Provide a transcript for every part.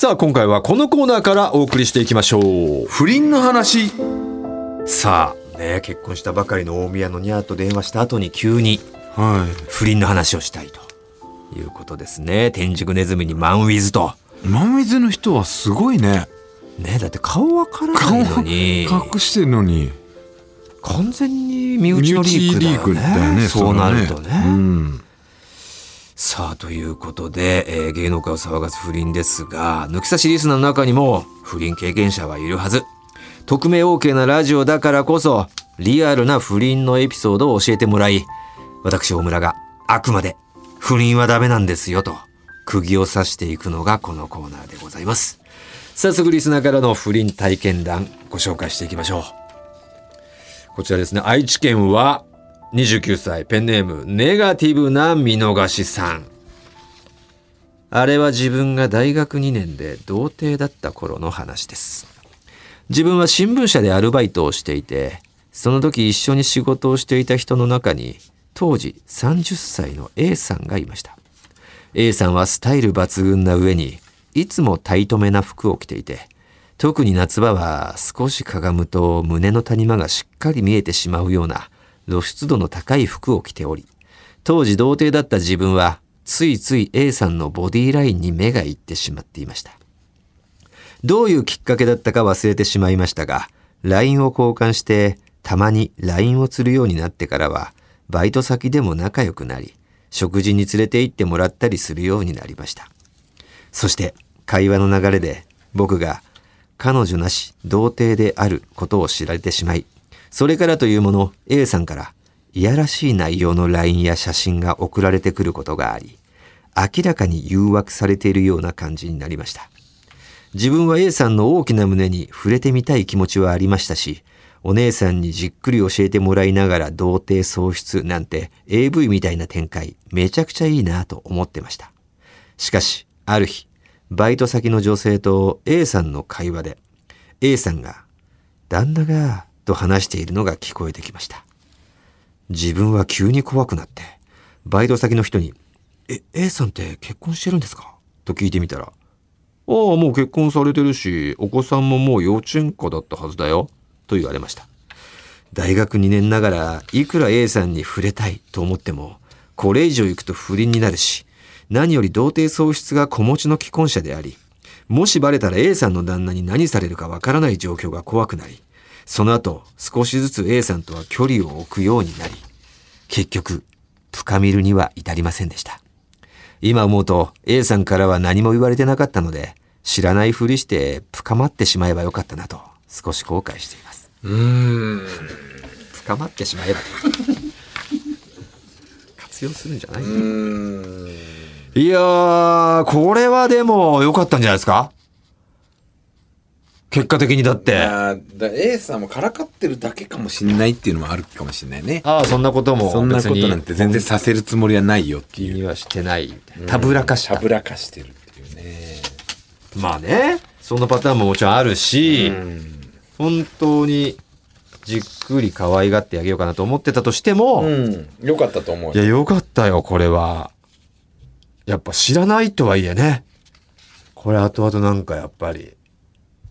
さあ今回はこのコーナーからお送りしていきましょう。不倫の話。さあね結婚したばかりの大宮のニャーと電話した後に急には不倫の話をしたいと。いうことですね。天竺ネズミにマンウィズと。いマンウィズの人はすごいね。ねだって顔わからないのに。隠してるのに。完全に身内のリークだよね。ねそうなるそとね。れはうんさあということで、えー芸能界を騒がす不倫ですが抜き差しリスナーの中にも不倫経験者はいるはず。匿名 OK なラジオだからこそリアルな不倫のエピソードを教えてもらい私大村があくまで不倫はダメなんですよと釘を刺していくのがこのコーナーでございます。早速リスナーからの不倫体験談ご紹介していきましょう。こちらですね。愛知県は29歳ペンネームネガティブな見逃しさん。あれは自分が大学2年で童貞だった頃の話です。自分は新聞社でアルバイトをしていてその時一緒に仕事をしていた人の中に当時30歳の A さんがいました。A さんはスタイル抜群な上にいつもタイトめな服を着ていて特に夏場は少しかがむと胸の谷間がしっかり見えてしまうような露出度の高い服を着ており当時童貞だった自分はついつい A さんのボディラインに目がいってしまっていました。どういうきっかけだったか忘れてしまいましたが LINE を交換してたまに LINE を釣るようになってからはバイト先でも仲良くなり食事に連れて行ってもらったりするようになりました。そして会話の流れで僕が彼女なし童貞であることを知られてしまいそれからというもの A さんからいやらしい内容の LINE や写真が送られてくることがあり明らかに誘惑されているような感じになりました。自分は A さんの大きな胸に触れてみたい気持ちはありましたしお姉さんにじっくり教えてもらいながら童貞喪失なんて AV みたいな展開めちゃくちゃいいなと思ってました。しかしある日バイト先の女性と A さんの会話で A さんが「旦那が」と話しているのが聞こえてきました自分は急に怖くなってバイト先の人に「え A さんって結婚してるんですか?」と聞いてみたら「ああもう結婚されてるしお子さんももう幼稚園科だったはずだよ」と言われました大学2年ながらいくら A さんに触れたいと思ってもこれ以上行くと不倫になるし何より童貞喪失が子持ちの既婚者でありもしバレたら A さんの旦那に何されるかわからない状況が怖くなりその後少しずつ A さんとは距離を置くようになり結局深みるには至りませんでした。今思うと A さんからは何も言われてなかったので知らないふりして深まってしまえばよかったなと少し後悔しています。うーん。深まってしまえば 活用するんじゃないいやーこれはでも良かったんじゃないですか？結果的にだって。いやーだ A さんもからかってるだけかもしんないっていうのもあるかもしれないね。ああそんなことも。そんなことなんて全然させるつもりはないよっていう。気にはしてないみたぶらかした。たぶらかしてるっていうね。まあね。そのパターンももちろんあるし、うん。本当にじっくり可愛がってあげようかなと思ってたとしても、うん。よかったと思ういやよかったよこれは。やっぱ知らないとはいえね。これ後々なんかやっぱり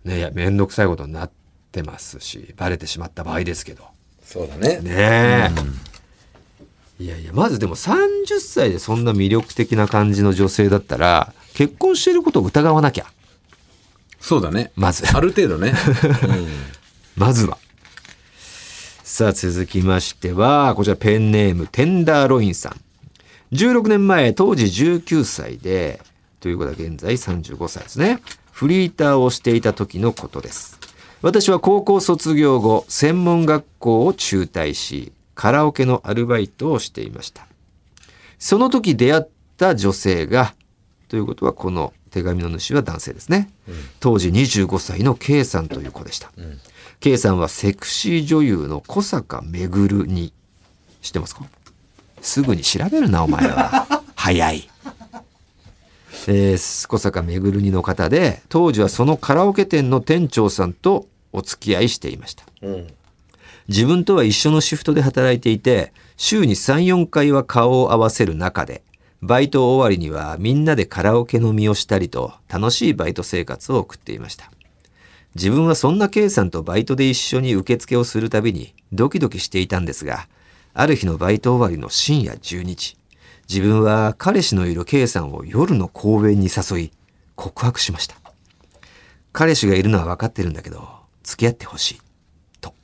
ねいや面倒くさいことになってますしバレてしまった場合ですけど。そうだね。ねえ、いやいやまずでも30歳でそんな魅力的な感じの女性だったら結婚してることを疑わなきゃ。そうだね。まず。ある程度ね、まずは。さあ続きましては、こちらペンネームテンダーロインさん。16年前、当時19歳で、ということは現在35歳ですね。フリーターをしていた時のことです。私は高校卒業後、専門学校を中退し、カラオケのアルバイトをしていました。その時出会った女性が、ということはこの手紙の主は男性ですね。当時25歳の K さんという子でした。K さんはセクシー女優の小坂めぐるに知ってますか？すぐに調べるなお前は 早い、えー小坂めぐるにの方で当時はそのカラオケ店の店長さんとお付き合いしていましたうん自分とは一緒のシフトで働いていて週に34回は顔を合わせる中でバイト終わりにはみんなでカラオケ飲みをしたりと楽しいバイト生活を送っていました。自分はそんな K さんとバイトで一緒に受付をするたびにドキドキしていたんですが、ある日のバイト終わりの深夜12時、自分は彼氏のいる K さんを夜の公園に誘い、告白しました。彼氏がいるのは分かってるんだけど、付き合ってほしい。と。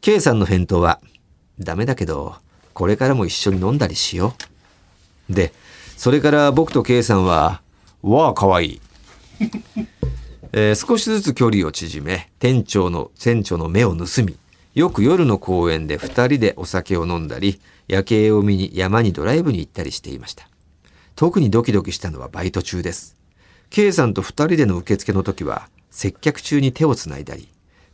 K さんの返答は、ダメだけど、これからも一緒に飲んだりしよう。で、それから僕と K さんは、わあ、かわいい。えー少しずつ距離を縮め、店長の、店長の目を盗み、よく夜の公園で二人でお酒を飲んだり、夜景を見に山にドライブに行ったりしていました。特にドキドキしたのはバイト中です。K さんと二人での受付の時は、接客中に手をつないだり、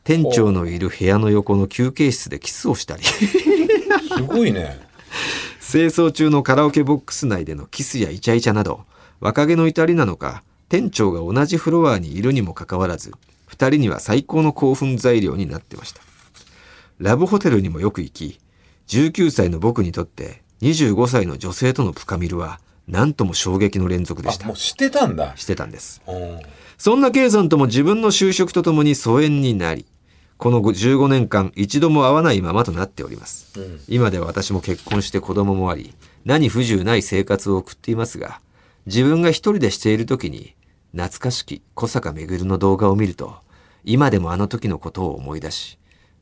店長のいる部屋の横の休憩室でキスをしたり、すごいね。清掃中のカラオケボックス内でのキスやイチャイチャなど若気の至りなのか店長が同じフロアにいるにもかかわらず二人には最高の興奮材料になってましたラブホテルにもよく行き19歳の僕にとって25歳の女性との深みるは何とも衝撃の連続でし、たあもうしてたんだ。してたんですうん。そんな K さんとも自分の就職とともに疎遠になりこの15年間一度も会わないままとなっておりますうん。今では私も結婚して子供もあり何不自由ない生活を送っていますが自分が一人でしている時に懐かしき小坂めぐの動画を見ると今でもあの時のことを思い出し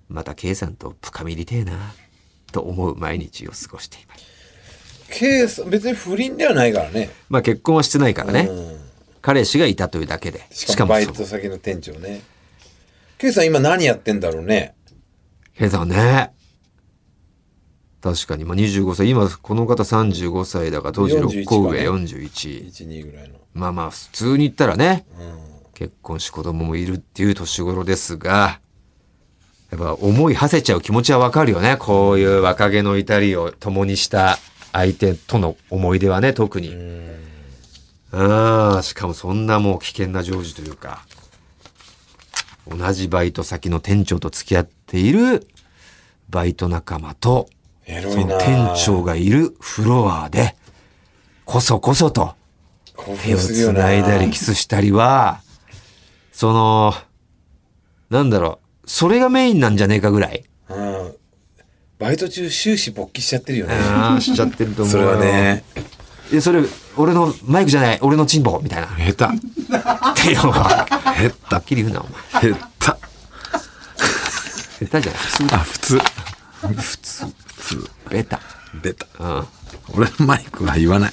また K さんと深みりてえなと思う毎日を過ごしています K さん、別に不倫ではないからね。まあ結婚はしてないからね、うん。彼氏がいたというだけでしかもバイト先の店長ね。K さん今何やってんだろうね。K さんね確かに、まあ、25歳今この方35歳だから当時6個上41 41 1、2ぐらいの。まあまあ普通に言ったらねうん。結婚し子供もいるっていう年頃ですがやっぱ思い馳せちゃう気持ちはわかるよね。こういう若気の至りを共にした相手との思い出はね特に。うん。しかもそんなもう危険な常時というか。同じバイト先の店長と付き合っているバイト仲間とその店長がいるフロアでこそこそと興手をつ奮するよなないだりキスしたりは、その、なんだろう、それがメインなんじゃねえかぐらい。うん。バイト中終始勃起しちゃってるよね。ああ、しちゃってると思うよ。それはね。いや、それ、俺のマイクじゃない、俺のチンポみたいな。っ下ていうのは、手。下はっきり言うな、お前。手。下手。下手じゃない、普通だ。あ、普通。普通。普通。ベタ。出た。うん。俺のマイクは言わない。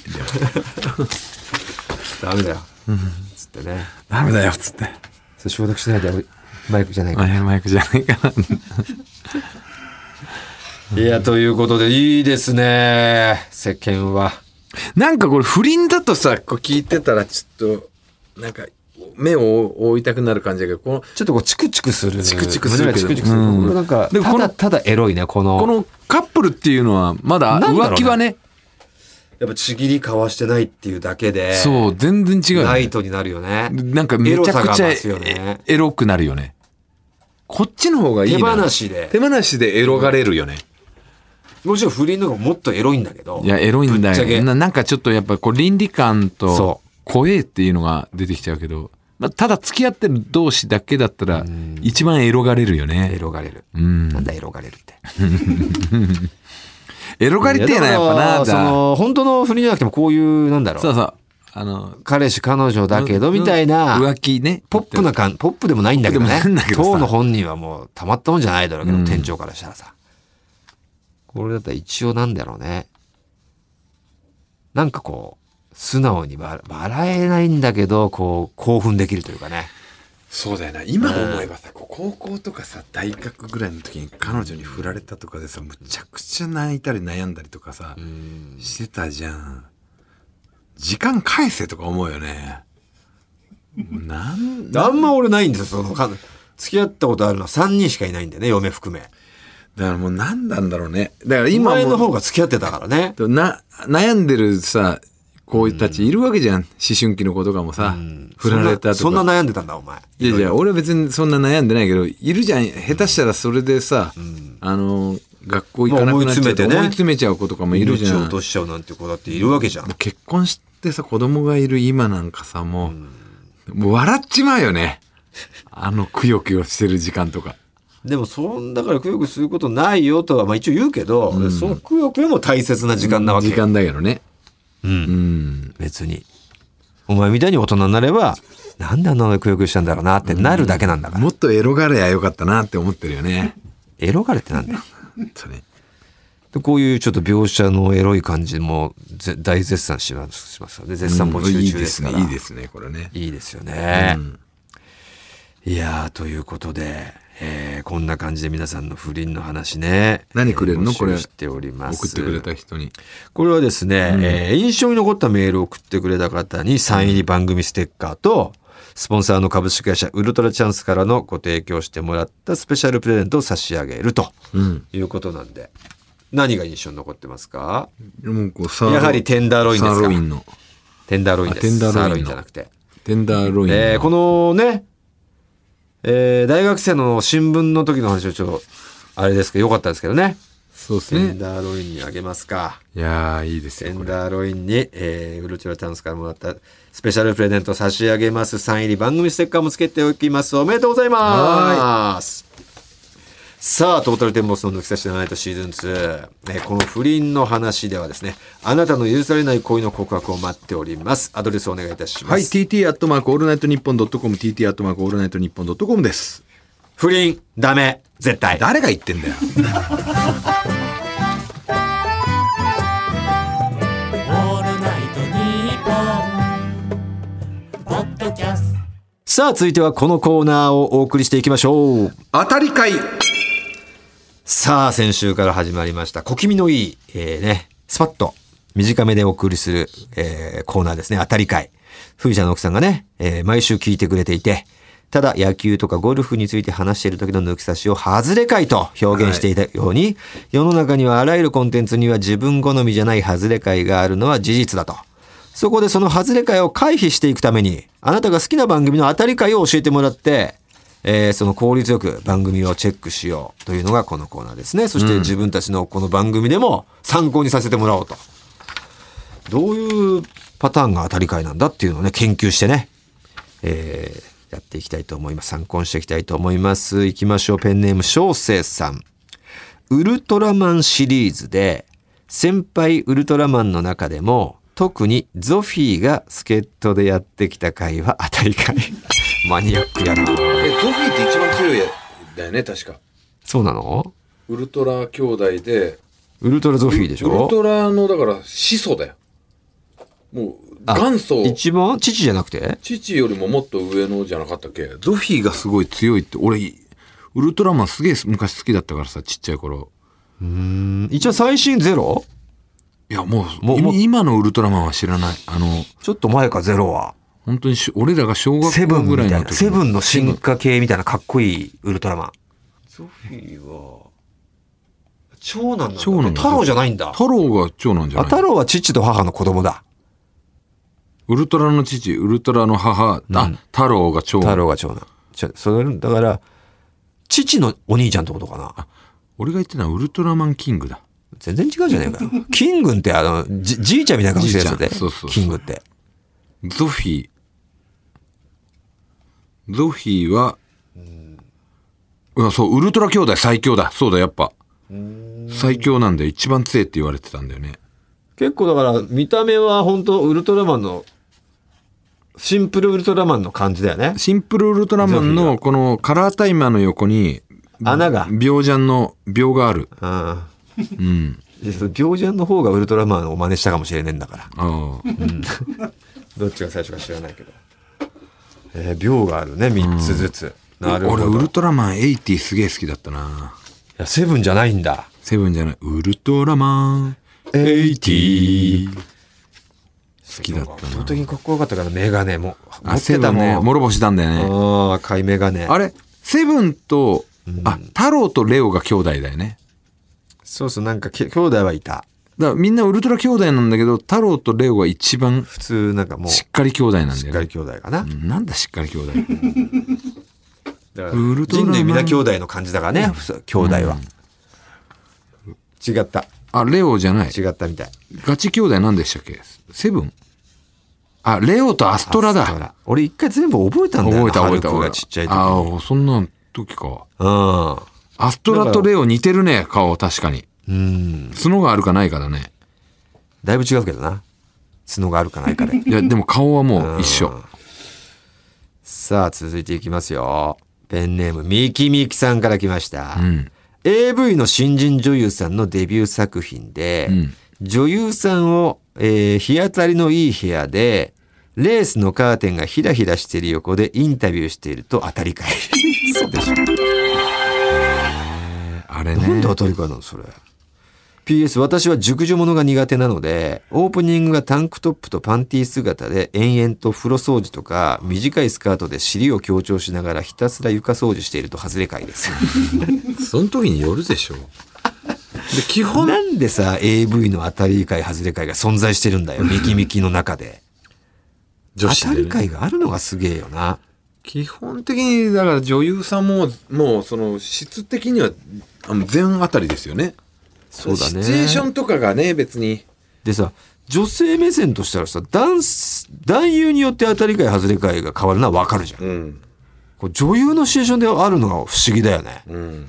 ダメだよ。つってね。ダメだよ、つって。それ消毒しないで、俺マイクじゃないから。マイクじゃないかな。いや、ということで、いいですね。世間は。なんかこれ不倫だとさ、こう聞いてたらちょっと、なんか、目を覆いたくなる感じだけど、この、ちょっとこう、チクチクする。チクチクするチクチクする。なんか、でもこのただただエロいね、この。このカップルっていうのは、まだ浮気はね、やっぱちぎり交わしてないっていうだけで、そう、全然違うよね、ナイトになるよね。なんかめちゃくちゃエロくなるよね。こっちの方がいい手な。放しで手放しでエロがれるよね。もちろん不倫の方がもっとエロいんだけど。いや、エロいんだぶっちゃけよ。ななんかちょっとやっぱこう倫理観とそ怖えっていうのが出てきちゃうけど、まあ、ただ付き合ってる同士だけだったら一番エロがれるよエね。ロがれる。うんなんだエロがれるって。エロがりてえな、やっぱな。いだからそだの、本当の不倫じゃなくてもこういう、なんだろう。そうそう。あの、彼氏彼女だけど、みたいな、浮気ね。ポップな感、ポップでもないんだけどね当の本人はもうたまったもんじゃないだろうけど、うん店長からしたらさ。これだったら一応なんだろうね。なんかこう、素直に笑笑えないんだけど、こう、興奮できるというかね。そうだよな。今思えばさ、こう高校とかさ、大学ぐらいの時に彼女に振られたとかでさ、むちゃくちゃ泣いたり悩んだりとかさ、うんしてたじゃん。時間返せとか思うよね。なんあんま俺ないんですよ、その、か付き合ったことあるのは3人しかいないんだよね、嫁含め。だからもう何なんだろうね。だから今の今も方が付き合ってたからね。な悩んでるさ、子たちいるわけじゃん。思春期の子とかもさ、振られたとか。そんな悩んでたんだ、お前。いやいや、俺は別にそんな悩んでないけど、いるじゃん。下手したらそれでさ、あの、学校行かなくなっちゃうとまあ思い詰めてね。思い詰めちゃう子とかもいるじゃん。落としちゃうなんて子だっているわけじゃん。結婚してさ子供がいる今なんかさもう,、もう笑っちまうよね。あのくよくよしてる時間とか。でもそんだからくよくよすることないよとはまあ一応言うけど、そのくよくよも大切な時間なわけ。時間だけどね。うん。うん。別に。お前みたいに大人になればなんであんなのくよくよしたんだろうなってなるだけなんだから、もっとエロがれやよかったなって思ってるよね。エロガレってなんだよ本当に。でこういうちょっと描写のエロい感じもぜ大絶賛しますしますので絶賛募集いいで中ですすから、ねいいですねこれね。いいですよね、いやーということで、えーこんな感じで皆さんの不倫の話ね何くれるの？これ。しております。送ってくれた人に。これはですね、えー印象に残ったメールを送ってくれた方にサイン入り番組ステッカーと、スポンサーの株式会社ウルトラチャンスからのご提供してもらったスペシャルプレゼントを差し上げるとうんいうことなんで、何が印象に残ってますか？やはりテンダーロインですか？テンダーロインです。あテンダーロインのサーロインじゃなくて。テンダーロインの、えーこのね、えー大学生の新聞の時の話をちょっと、あれですけど、よかったですけどね。そうですテンねダーロインにあげますか。いやーいいですテンダーロインに、えーウルトラチャンスからもらったスペシャルプレゼント差し上げます。サイン入り番組ステッカーもつけておきます。おめでとうございます。さあ、トータルテンボスの抜き差しならナイトシーズン2、えーこの不倫の話ではですね、あなたの許されない恋の告白を待っております。アドレスお願いいたします。はい TT アットマークオールナイトニッポンドットコム TT アットマークオールナイトニッポンドットコムです不倫、ダメ、絶対。誰が言ってんだよオールナイトニッポン」ポッドキャストさあ、続いてはこのコーナーをお送りしていきましょう。当たり会さあ、先週から始まりました、小気味のいい、えーね、スパッと短めでお送りする、えーコーナーですね、当たり会。風車の奥さんがね、えー毎週聞いてくれていて、ただ野球とかゴルフについて話している時の抜き差しを外れ会と表現していたように、世の中にはあらゆるコンテンツには自分好みじゃない外れ会があるのは事実だと。そこでその外れ会を回避していくために、あなたが好きな番組の当たり会を教えてもらって、えーその効率よく番組をチェックしようというのがこのコーナーですね。そして自分たちのこの番組でも参考にさせてもらおうと。どういうパターンが当たり会なんだっていうのをね、研究してね、えーやっていきたいと思います。参考にしていきたいと思います。いきましょう。ペンネーム、小生さん。ウルトラマンシリーズで、先輩ウルトラマンの中でも、特にゾフィーが助っ人でやってきた回は当たり会。マニアックやな。えゾフィーって一番強いだよね確かそうなの？ウルトラ兄弟でウルトラゾフィーでしウルょトラのだから始祖だよもうあ元祖一番？父じゃなくて？父よりももっと上のじゃなかったっけ？ゾフィーがすごい強いって俺ウルトラマンすげえ昔好きだったからさちっちゃい頃うん一応最新ゼロ？いやもうもう今のウルトラマンは知らないあのちょっと前かゼロは。本当にし俺らが小学セブ校。ぐらいの時セブンの進化系みたいなかっこいいウルトラマン。ゾフィーは、長男なんだ。長男太郎じゃないんだ。太郎が長男じゃあ、ない太郎は父と母の子供だ。ウルトラの父ウルトラの母、あ太郎が長太男郎が長男。ちょそれ、だから、父のお兄ちゃんってことかな。俺が言ってるのはウルトラマンキングだ。全然違うじゃねえかよ。キングってあの、じじいちゃんみたいな顔してるやつで。じいちゃん。そうそうそう。キングって。ゾフィー。ゾフィーは、うん、そうウルトラ兄弟最強だ。そうだやっぱ。最強なんで一番強いって言われてたんだよね。結構だから、見た目は本当ウルトラマンの、シンプルウルトラマンの感じだよね。シンプルウルトラマンのこのカラータイマーの横に穴が。秒ジャンの秒があるうん。うんいやその病ジャンの方がウルトラマンを真似したかもしれねえんだから。ああどっちが最初か知らないけど。えー、秒があるね、3つずつ。なるほど。俺ウルいトラマン80すげえ好きだったなや、セブンじゃないんだ。セブンじゃないウルトラマン80。好きだった圧倒な的にかっこよかったから、メガネも。持あってたもん。ね諸星なんだよねああ、赤いメガネ。あれセブンと、あ太郎とレオが兄弟だよねそうそう、なんかけ兄弟はいた。だからみんなウルトラ兄弟なんだけど太郎とレオが一番普通、なんかもう、ししっかり兄弟なんだっかりよね兄弟かな。うんなんだしっかり兄弟だからウルトラマン人類皆兄弟の感じだからね、ふさ兄弟は。違った。あ、レオじゃない。違ったみたい。ガチ兄弟何でしたっけ？セブンあ、レオとアストラだ。ラ俺一回全部覚えたんだよな。覚えた覚えた覚えた。がちっちゃい時に。ああ、そんな時か。うん。アストラとレオ似てるね、顔、確かに。うん。角があるかないかだね。だいぶ違うけどな。角があるかないかで。いや、でも顔はもう一緒。さあ、続いていきますよ。ペンネーム、ミキミキさんから来ました。うん。AV の新人女優さんのデビュー作品で、うん女優さんを、えー日当たりのいい部屋で、レースのカーテンがひらひらしている横でインタビューしていると当たり会。そうでしょ。あれねなんで。当たり会なのそれ。PS 私は熟女ものが苦手なのでオープニングがタンクトップとパンティー姿で延々と風呂掃除とか短いスカートで尻を強調しながらひたすら床掃除していると外れ会です その時によるでしょ。で、基本、なんでさ AV の当たり会外れ会が存在してるんだよミキミキの中で当女子でね、たり会があるのがすげえよな基本的に、だから女優さんも、もうその質的には、あの全当たりですよね。そうだねシチュエーションとかがね、別に。でさ女性目線としたらさ男子男優によって当たり会外れ会が変わるのは分かるじゃんうん。こう女優のシチュエーションであるのが不思議だよねうん。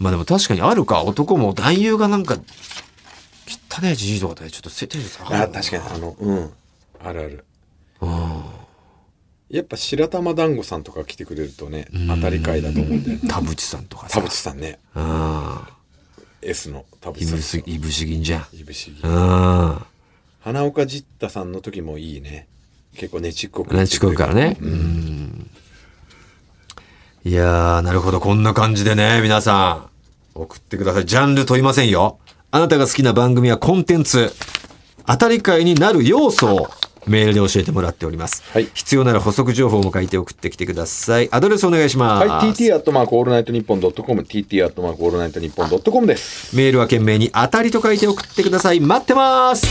まあでも確かにあるか男も男優がなんか汚ねえじじいとかでちょっとテンション下があ、る確かに、あの、うん。あるある。やっぱ白玉団子さんとか来てくれるとね、当たり会だと思うんだよね。田淵さんとかさ田淵さんね。うん S の田い淵さんいぶし銀じゃんいぶしぎう。ん花岡ジッタさんの時もいいね。結構ねちっこく。ねちこいからねうんいやーなるほど。こんな感じでね皆さん。送ってください。ジャンル問いませんよ。あなたが好きな番組はコンテンツ当たり回になる要素をメールで教えてもらっております、はい。必要なら補足情報も書いて送ってきてください。アドレスお願いします、はい、TT アットマークオールナイトニッポンドットコム、TT アットマークオールナイトニッポンドットコムです。メールは懸命に当たりと書いて送ってください。待ってます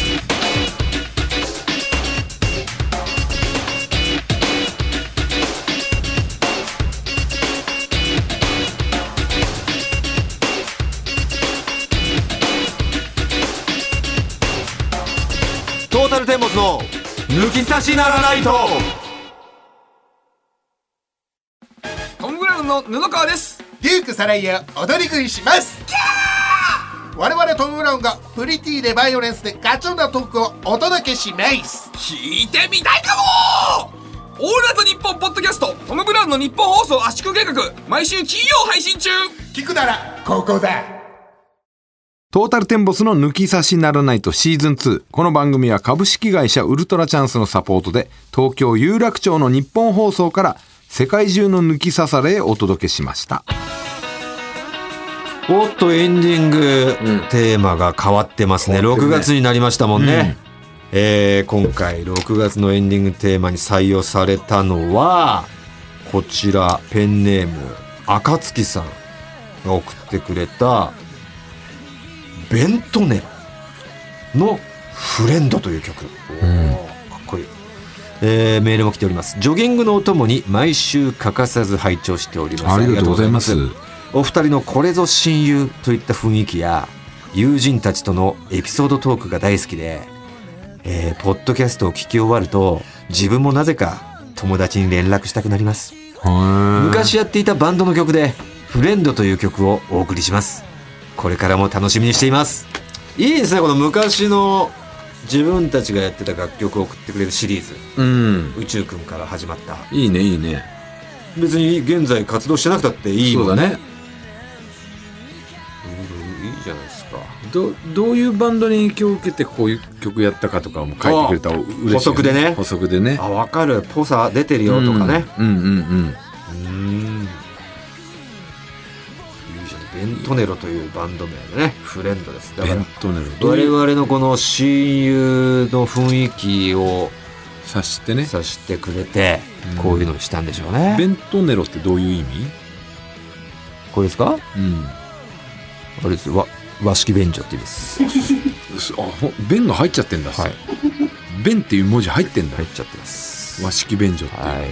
ルテンボスの抜き差しならないと。トム・ブラウンの布川です。デュークサライヤ踊り食いします。我々トム・ブラウンがプリティでバイオレンスでガチョンなトークをお届けします。聞いてみたいかも！オールナイトニッポンポッドキャストトム・ブラウンの日本放送圧縮計画毎週金曜配信中。聞くならここだトータルテンボスの抜き差しならナイトシーズン2。この番組は株式会社ウルトラチャンスのサポートで、東京有楽町の日本放送から世界中の抜き差されへお届けしました。おっとエンディングテーマが変わってますね、6ね。月になりましたもんね、えー今回6月のエンディングテーマに採用されたのはこちらペンネーム暁さんが送ってくれた「ベントネロ」の「フレンド」という曲、おーかっこいい。えーメールも来ております。ジョギングのお供に毎週欠かさず拝聴しております。ありがとうございます。お二人のこれぞ親友といった雰囲気や友人たちとのエピソードトークが大好きで、えーポッドキャストを聞き終わると自分もなぜか友達に連絡したくなります。昔やっていたバンドの曲で「フレンド」という曲をお送りしますこれからも楽しみにしていますいいですねこの昔の自分たちがやってた楽曲を送ってくれるシリーズうん。宇宙くんから始まったいいね、いいね。別に現在活動してなくたっていいもんねそうだね。うんいいじゃないですかどどういうバンドに影響を受けてこういう曲やったかとかも書いてくれたら嬉しいよ、ね。補足でね補足でね。あ分かるぽさ出てるよとかねうんうんうん。うんトネロというバンド名でねフレンドですだからベントネロ。どう我々のこの親友の雰囲気を察してね。さしてくれてこういうのにしたんでしょうね、ベントネロってどういう意味？これですか？うん。あれです和和式便所って意味です あ、ほ弁が入っちゃってんだ。はい。弁っていう文字入ってんだ入。っちゃってます和式便所っていう。はい。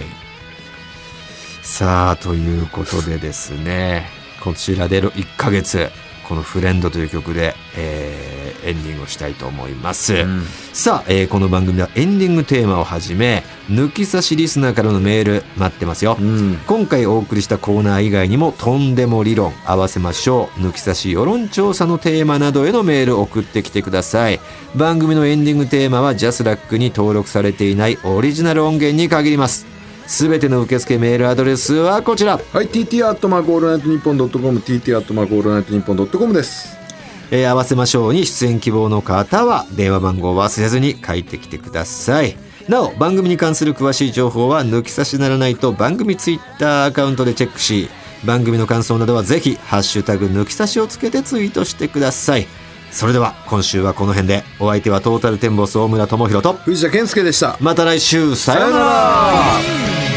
さあ、ということでですね、こちらで1ヶ月、この「フレンド」という曲で、えーエンディングをしたいと思います、さあ、えーこの番組ではエンディングテーマをはじめ抜き差しリスナーからのメール待ってますよ、ん。今回お送りしたコーナー以外にもとんでも理論合わせましょう抜き差し世論調査のテーマなどへのメールを送ってきてください。番組のエンディングテーマはジャスラックに登録されていないオリジナル音源に限りますすべての受付メールアドレスはこちら。はい TT アットマークオールナイトニッポンドットコム TT アットマークオールナイトニッポンドットコムです。えー合わせましょうに出演希望の方は電話番号を忘れずに書いてきてください。なお番組に関する詳しい情報は抜き差しならないと番組ツイッターアカウントでチェックし番組の感想などはぜひハッシュタグ抜き差しをつけてツイートしてくださいそれでは今週はこの辺で。お相手はトータルテンボス大村朋宏と。藤田憲右でした。また来週。さようなら